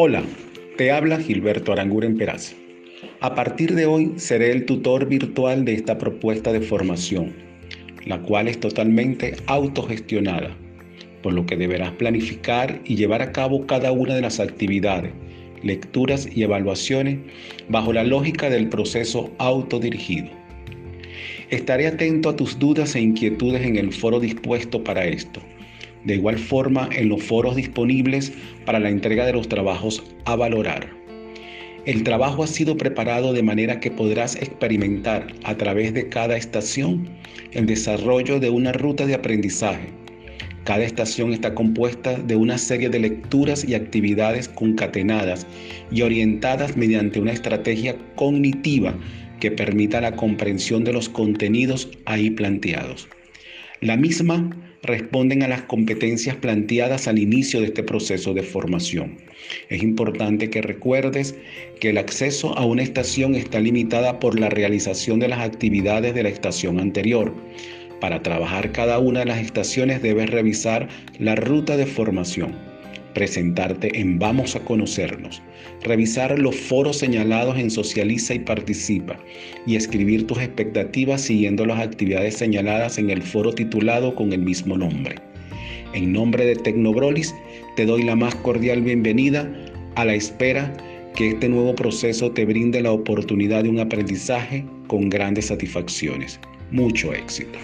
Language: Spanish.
Hola, te habla Gilberto Aranguren Peraza. A partir de hoy seré el tutor virtual de esta propuesta de formación, la cual es totalmente autogestionada, por lo que deberás planificar y llevar a cabo cada una de las actividades, lecturas y evaluaciones bajo la lógica del proceso autodirigido. Estaré atento a tus dudas e inquietudes en el foro dispuesto para esto de igual forma en los foros disponibles para la entrega de los trabajos a valorar. El trabajo ha sido preparado de manera que podrás experimentar a través de cada estación el desarrollo de una ruta de aprendizaje. Cada estación está compuesta de una serie de lecturas y actividades concatenadas y orientadas mediante una estrategia cognitiva que permita la comprensión de los contenidos ahí planteados. La misma responden a las competencias planteadas al inicio de este proceso de formación. Es importante que recuerdes que el acceso a una estación está limitada por la realización de las actividades de la estación anterior. Para trabajar cada una de las estaciones debes revisar la ruta de formación presentarte en Vamos a Conocernos, revisar los foros señalados en Socializa y Participa y escribir tus expectativas siguiendo las actividades señaladas en el foro titulado con el mismo nombre. En nombre de Tecnobrolis, te doy la más cordial bienvenida a la espera que este nuevo proceso te brinde la oportunidad de un aprendizaje con grandes satisfacciones. Mucho éxito.